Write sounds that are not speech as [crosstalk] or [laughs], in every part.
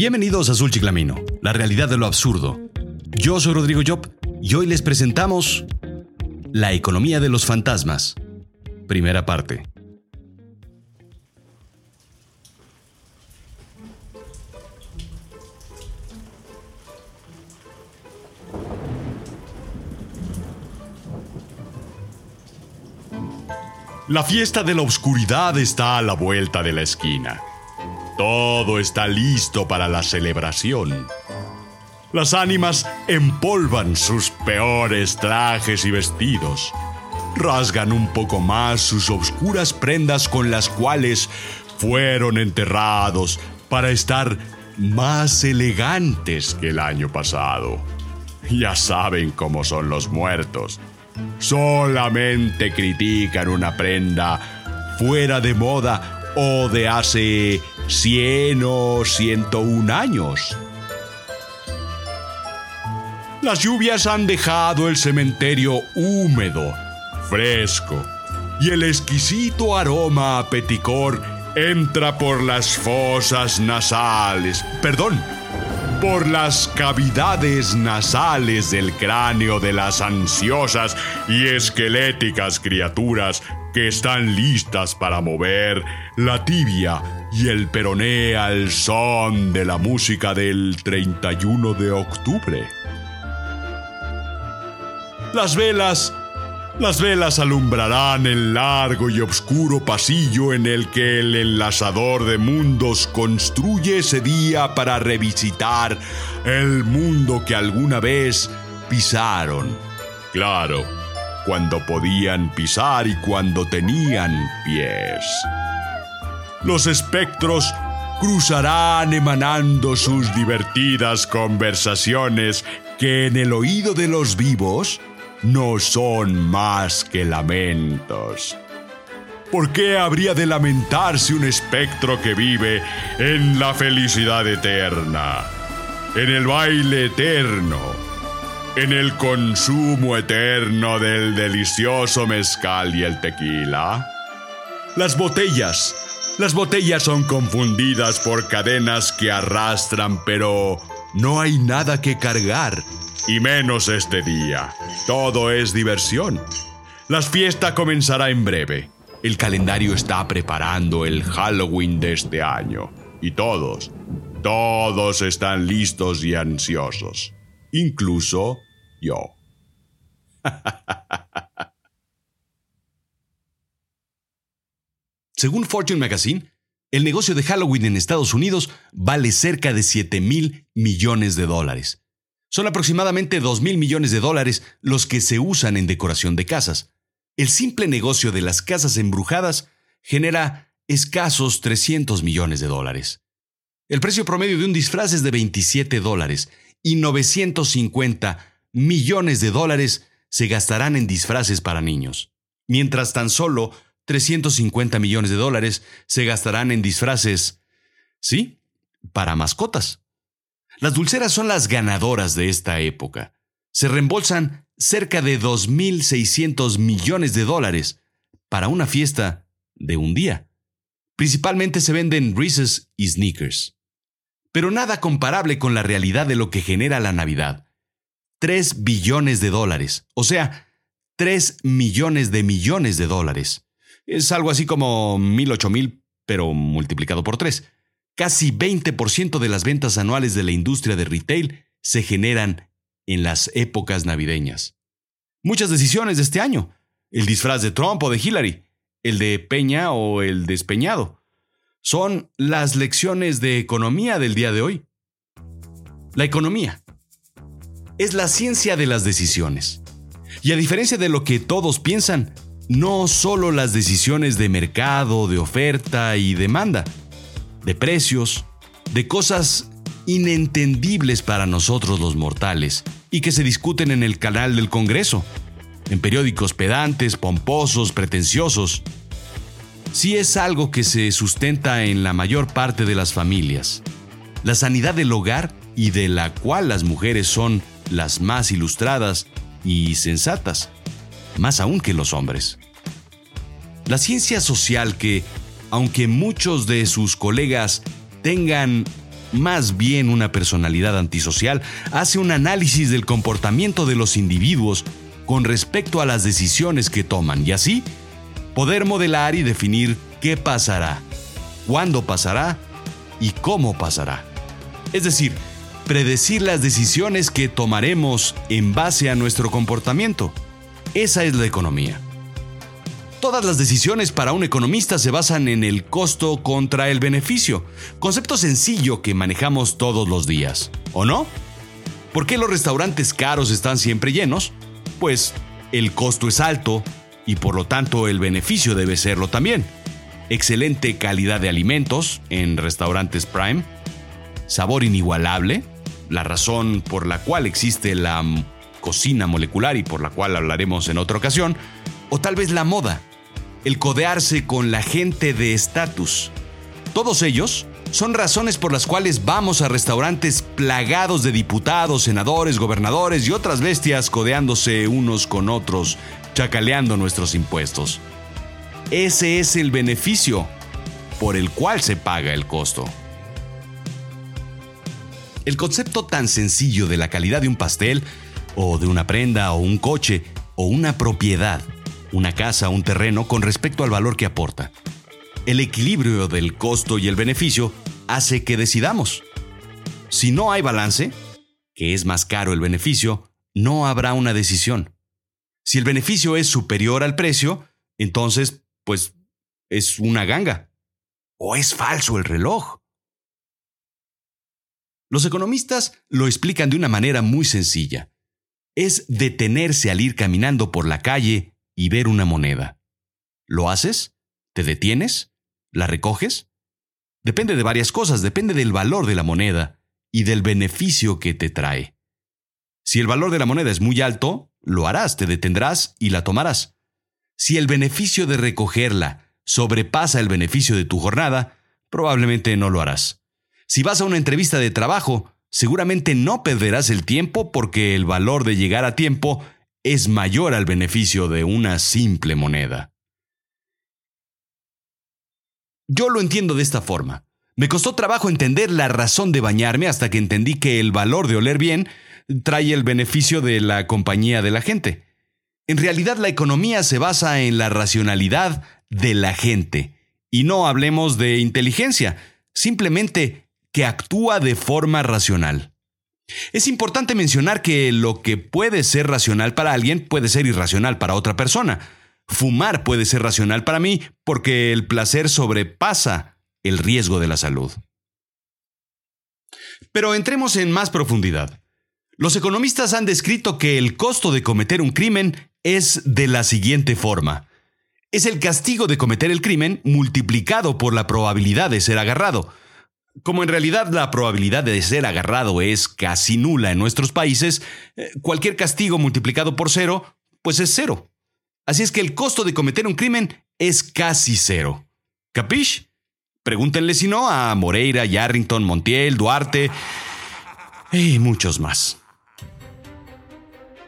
Bienvenidos a Azul Chiclamino, la realidad de lo absurdo. Yo soy Rodrigo Job y hoy les presentamos La economía de los fantasmas. Primera parte. La fiesta de la oscuridad está a la vuelta de la esquina. Todo está listo para la celebración. Las ánimas empolvan sus peores trajes y vestidos. Rasgan un poco más sus obscuras prendas con las cuales fueron enterrados para estar más elegantes que el año pasado. Ya saben cómo son los muertos solamente critican una prenda fuera de moda o de hace 100 o 101 años. Las lluvias han dejado el cementerio húmedo, fresco, y el exquisito aroma a peticor entra por las fosas nasales. Perdón, por las cavidades nasales del cráneo de las ansiosas y esqueléticas criaturas que están listas para mover la tibia y el peroné al son de la música del 31 de octubre. Las velas las velas alumbrarán el largo y oscuro pasillo en el que el enlazador de mundos construye ese día para revisitar el mundo que alguna vez pisaron. Claro, cuando podían pisar y cuando tenían pies. Los espectros cruzarán emanando sus divertidas conversaciones que en el oído de los vivos no son más que lamentos. ¿Por qué habría de lamentarse un espectro que vive en la felicidad eterna, en el baile eterno, en el consumo eterno del delicioso mezcal y el tequila? Las botellas, las botellas son confundidas por cadenas que arrastran, pero no hay nada que cargar y menos este día. Todo es diversión. La fiesta comenzará en breve. El calendario está preparando el Halloween de este año. Y todos, todos están listos y ansiosos. Incluso yo. [laughs] Según Fortune Magazine, el negocio de Halloween en Estados Unidos vale cerca de 7 mil millones de dólares. Son aproximadamente 2 mil millones de dólares los que se usan en decoración de casas. El simple negocio de las casas embrujadas genera escasos 300 millones de dólares. El precio promedio de un disfraz es de 27 dólares y 950 millones de dólares se gastarán en disfraces para niños, mientras tan solo 350 millones de dólares se gastarán en disfraces, sí, para mascotas. Las dulceras son las ganadoras de esta época. Se reembolsan cerca de 2.600 millones de dólares para una fiesta de un día. Principalmente se venden Reese's y Sneakers. Pero nada comparable con la realidad de lo que genera la Navidad. 3 billones de dólares, o sea, 3 millones de millones de dólares. Es algo así como mil ocho mil, pero multiplicado por 3. Casi 20% de las ventas anuales de la industria de retail se generan en las épocas navideñas. Muchas decisiones de este año, el disfraz de Trump o de Hillary, el de Peña o el despeñado, son las lecciones de economía del día de hoy. La economía es la ciencia de las decisiones. Y a diferencia de lo que todos piensan, no solo las decisiones de mercado, de oferta y demanda, de precios, de cosas inentendibles para nosotros los mortales y que se discuten en el canal del Congreso, en periódicos pedantes, pomposos, pretenciosos. Sí es algo que se sustenta en la mayor parte de las familias. La sanidad del hogar y de la cual las mujeres son las más ilustradas y sensatas, más aún que los hombres. La ciencia social que aunque muchos de sus colegas tengan más bien una personalidad antisocial, hace un análisis del comportamiento de los individuos con respecto a las decisiones que toman y así poder modelar y definir qué pasará, cuándo pasará y cómo pasará. Es decir, predecir las decisiones que tomaremos en base a nuestro comportamiento. Esa es la economía. Todas las decisiones para un economista se basan en el costo contra el beneficio, concepto sencillo que manejamos todos los días, ¿o no? ¿Por qué los restaurantes caros están siempre llenos? Pues el costo es alto y por lo tanto el beneficio debe serlo también. Excelente calidad de alimentos en restaurantes Prime, sabor inigualable, la razón por la cual existe la cocina molecular y por la cual hablaremos en otra ocasión, o tal vez la moda, el codearse con la gente de estatus. Todos ellos son razones por las cuales vamos a restaurantes plagados de diputados, senadores, gobernadores y otras bestias codeándose unos con otros, chacaleando nuestros impuestos. Ese es el beneficio por el cual se paga el costo. El concepto tan sencillo de la calidad de un pastel, o de una prenda, o un coche, o una propiedad, una casa, un terreno con respecto al valor que aporta. El equilibrio del costo y el beneficio hace que decidamos. Si no hay balance, que es más caro el beneficio, no habrá una decisión. Si el beneficio es superior al precio, entonces, pues, es una ganga. O es falso el reloj. Los economistas lo explican de una manera muy sencilla. Es detenerse al ir caminando por la calle y ver una moneda. ¿Lo haces? ¿Te detienes? ¿La recoges? Depende de varias cosas, depende del valor de la moneda y del beneficio que te trae. Si el valor de la moneda es muy alto, lo harás, te detendrás y la tomarás. Si el beneficio de recogerla sobrepasa el beneficio de tu jornada, probablemente no lo harás. Si vas a una entrevista de trabajo, seguramente no perderás el tiempo porque el valor de llegar a tiempo es mayor al beneficio de una simple moneda. Yo lo entiendo de esta forma. Me costó trabajo entender la razón de bañarme hasta que entendí que el valor de oler bien trae el beneficio de la compañía de la gente. En realidad la economía se basa en la racionalidad de la gente. Y no hablemos de inteligencia, simplemente que actúa de forma racional. Es importante mencionar que lo que puede ser racional para alguien puede ser irracional para otra persona. Fumar puede ser racional para mí porque el placer sobrepasa el riesgo de la salud. Pero entremos en más profundidad. Los economistas han descrito que el costo de cometer un crimen es de la siguiente forma. Es el castigo de cometer el crimen multiplicado por la probabilidad de ser agarrado. Como en realidad la probabilidad de ser agarrado es casi nula en nuestros países, eh, cualquier castigo multiplicado por cero, pues es cero. Así es que el costo de cometer un crimen es casi cero. ¿Capish? Pregúntenle si no a Moreira, Yarrington, Montiel, Duarte y muchos más.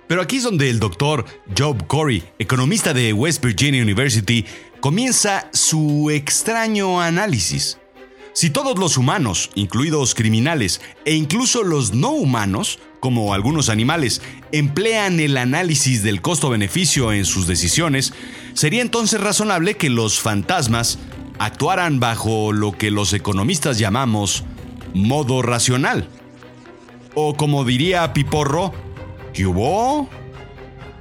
Pero aquí es donde el doctor Job Corey, economista de West Virginia University, comienza su extraño análisis. Si todos los humanos, incluidos criminales e incluso los no humanos, como algunos animales, emplean el análisis del costo-beneficio en sus decisiones, sería entonces razonable que los fantasmas actuaran bajo lo que los economistas llamamos modo racional. O como diría Piporro, ¿qué hubo?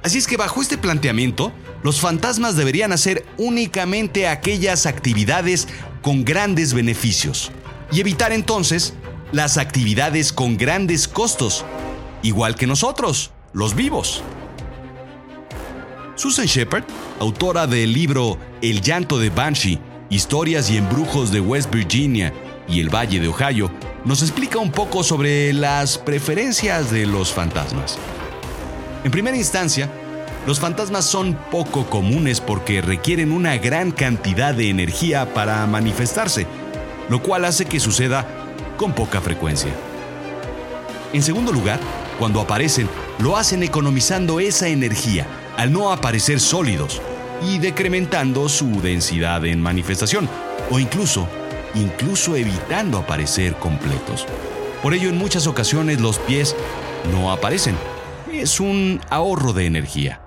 Así es que bajo este planteamiento, los fantasmas deberían hacer únicamente aquellas actividades con grandes beneficios y evitar entonces las actividades con grandes costos, igual que nosotros, los vivos. Susan Shepard, autora del libro El llanto de Banshee, historias y embrujos de West Virginia y el Valle de Ohio, nos explica un poco sobre las preferencias de los fantasmas. En primera instancia, los fantasmas son poco comunes porque requieren una gran cantidad de energía para manifestarse, lo cual hace que suceda con poca frecuencia. En segundo lugar, cuando aparecen, lo hacen economizando esa energía al no aparecer sólidos y decrementando su densidad en manifestación, o incluso incluso evitando aparecer completos. Por ello en muchas ocasiones los pies no aparecen. Es un ahorro de energía.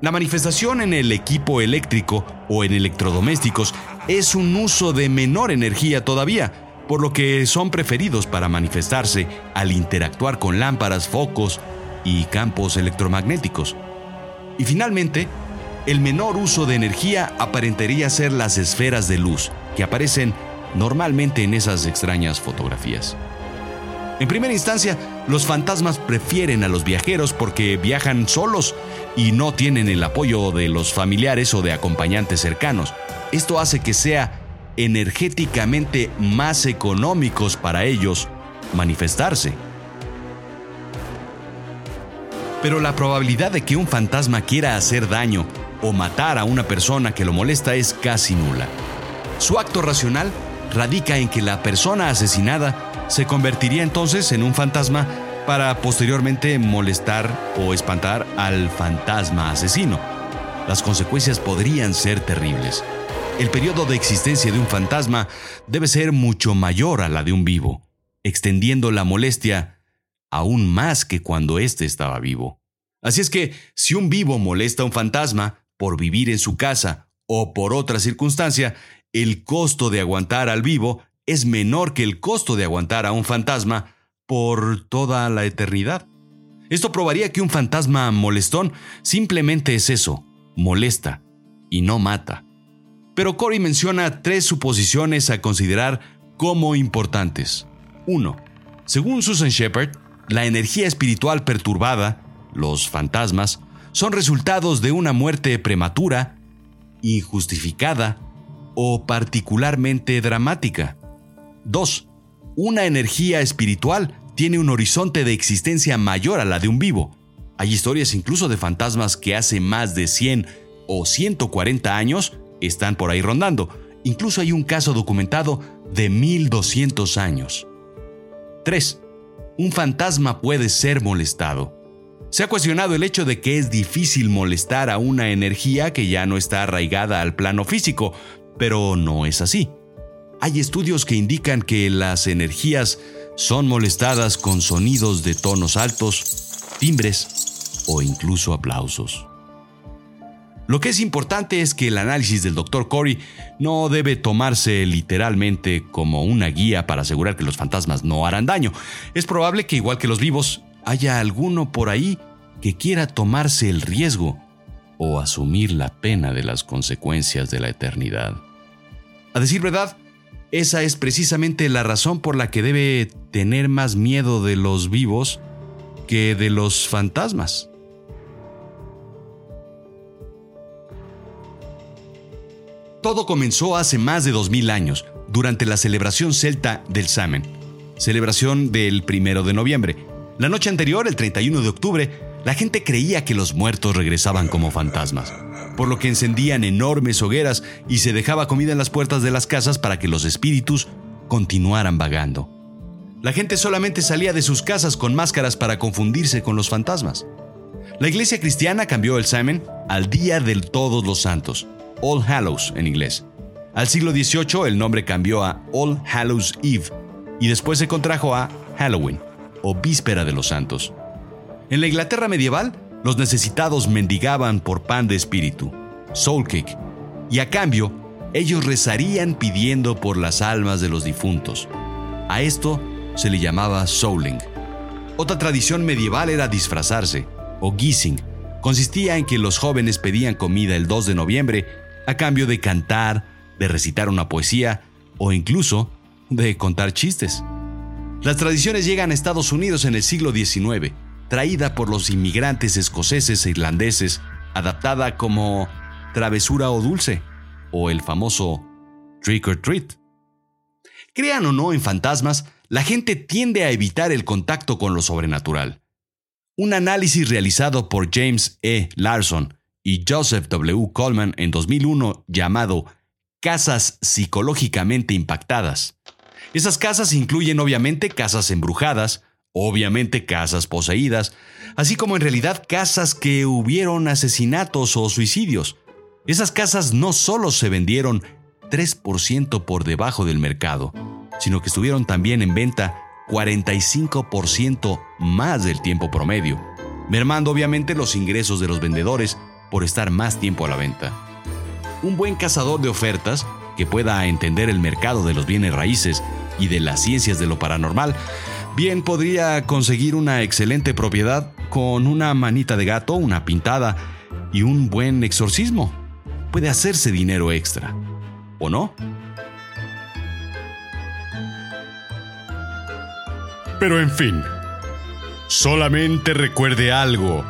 La manifestación en el equipo eléctrico o en electrodomésticos es un uso de menor energía todavía, por lo que son preferidos para manifestarse al interactuar con lámparas, focos y campos electromagnéticos. Y finalmente, el menor uso de energía aparentaría ser las esferas de luz que aparecen normalmente en esas extrañas fotografías. En primera instancia, los fantasmas prefieren a los viajeros porque viajan solos y no tienen el apoyo de los familiares o de acompañantes cercanos. Esto hace que sea energéticamente más económicos para ellos manifestarse. Pero la probabilidad de que un fantasma quiera hacer daño o matar a una persona que lo molesta es casi nula. Su acto racional radica en que la persona asesinada se convertiría entonces en un fantasma para posteriormente molestar o espantar al fantasma asesino. Las consecuencias podrían ser terribles. El periodo de existencia de un fantasma debe ser mucho mayor a la de un vivo, extendiendo la molestia aún más que cuando éste estaba vivo. Así es que, si un vivo molesta a un fantasma por vivir en su casa o por otra circunstancia, el costo de aguantar al vivo es menor que el costo de aguantar a un fantasma por toda la eternidad. Esto probaría que un fantasma molestón simplemente es eso, molesta y no mata. Pero Corey menciona tres suposiciones a considerar como importantes. 1. Según Susan Shepard, la energía espiritual perturbada, los fantasmas, son resultados de una muerte prematura, injustificada o particularmente dramática. 2. Una energía espiritual tiene un horizonte de existencia mayor a la de un vivo. Hay historias incluso de fantasmas que hace más de 100 o 140 años están por ahí rondando. Incluso hay un caso documentado de 1200 años. 3. Un fantasma puede ser molestado. Se ha cuestionado el hecho de que es difícil molestar a una energía que ya no está arraigada al plano físico, pero no es así. Hay estudios que indican que las energías son molestadas con sonidos de tonos altos, timbres o incluso aplausos. Lo que es importante es que el análisis del Dr. Corey no debe tomarse literalmente como una guía para asegurar que los fantasmas no harán daño. Es probable que igual que los vivos, haya alguno por ahí que quiera tomarse el riesgo o asumir la pena de las consecuencias de la eternidad. A decir verdad, esa es precisamente la razón por la que debe tener más miedo de los vivos que de los fantasmas. Todo comenzó hace más de 2000 años, durante la celebración celta del Samen, celebración del primero de noviembre. La noche anterior, el 31 de octubre, la gente creía que los muertos regresaban como fantasmas por lo que encendían enormes hogueras y se dejaba comida en las puertas de las casas para que los espíritus continuaran vagando. La gente solamente salía de sus casas con máscaras para confundirse con los fantasmas. La iglesia cristiana cambió el Simon al Día del Todos los Santos, All Hallows en inglés. Al siglo XVIII el nombre cambió a All Hallows Eve y después se contrajo a Halloween o Víspera de los Santos. En la Inglaterra medieval, los necesitados mendigaban por pan de espíritu, soul cake, y a cambio, ellos rezarían pidiendo por las almas de los difuntos. A esto se le llamaba souling. Otra tradición medieval era disfrazarse, o guising. Consistía en que los jóvenes pedían comida el 2 de noviembre a cambio de cantar, de recitar una poesía o incluso de contar chistes. Las tradiciones llegan a Estados Unidos en el siglo XIX traída por los inmigrantes escoceses e irlandeses, adaptada como travesura o dulce, o el famoso trick or treat. Crean o no en fantasmas, la gente tiende a evitar el contacto con lo sobrenatural. Un análisis realizado por James E. Larson y Joseph W. Coleman en 2001 llamado Casas psicológicamente impactadas. Esas casas incluyen obviamente casas embrujadas, obviamente casas poseídas, así como en realidad casas que hubieron asesinatos o suicidios. Esas casas no solo se vendieron 3% por debajo del mercado, sino que estuvieron también en venta 45% más del tiempo promedio, mermando obviamente los ingresos de los vendedores por estar más tiempo a la venta. Un buen cazador de ofertas que pueda entender el mercado de los bienes raíces y de las ciencias de lo paranormal, bien podría conseguir una excelente propiedad con una manita de gato, una pintada y un buen exorcismo. Puede hacerse dinero extra, ¿o no? Pero en fin, solamente recuerde algo,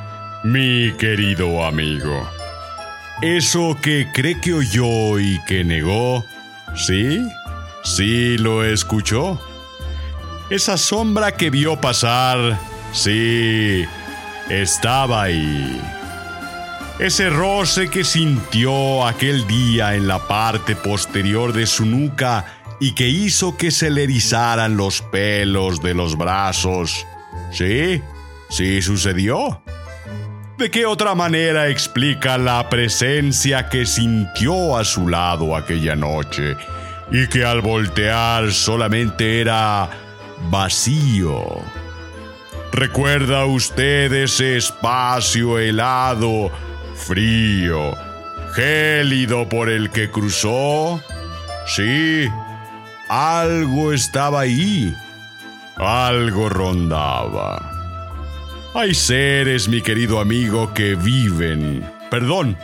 mi querido amigo. Eso que cree que oyó y que negó, ¿sí? Sí lo escuchó. Esa sombra que vio pasar, sí, estaba ahí. Ese roce que sintió aquel día en la parte posterior de su nuca y que hizo que se le erizaran los pelos de los brazos. ¿Sí? ¿Sí sucedió? ¿De qué otra manera explica la presencia que sintió a su lado aquella noche y que al voltear solamente era vacío? ¿Recuerda usted ese espacio helado, frío, gélido por el que cruzó? Sí, algo estaba ahí, algo rondaba. Hay seres, mi querido amigo, que viven, perdón,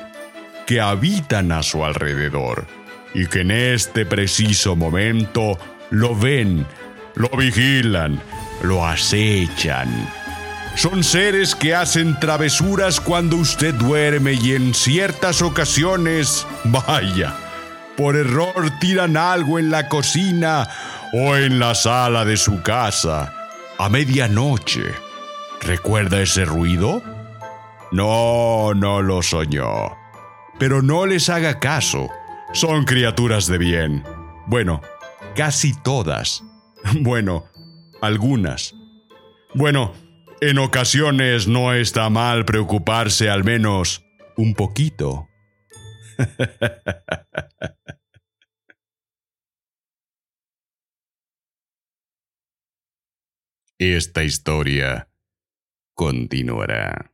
que habitan a su alrededor y que en este preciso momento lo ven, lo vigilan, lo acechan. Son seres que hacen travesuras cuando usted duerme y en ciertas ocasiones, [laughs] vaya, por error tiran algo en la cocina o en la sala de su casa a medianoche. ¿Recuerda ese ruido? No, no lo soñó. Pero no les haga caso. Son criaturas de bien. Bueno, casi todas. [laughs] Bueno, algunas. Bueno, en ocasiones no está mal preocuparse al menos un poquito. [laughs] Esta historia continuará.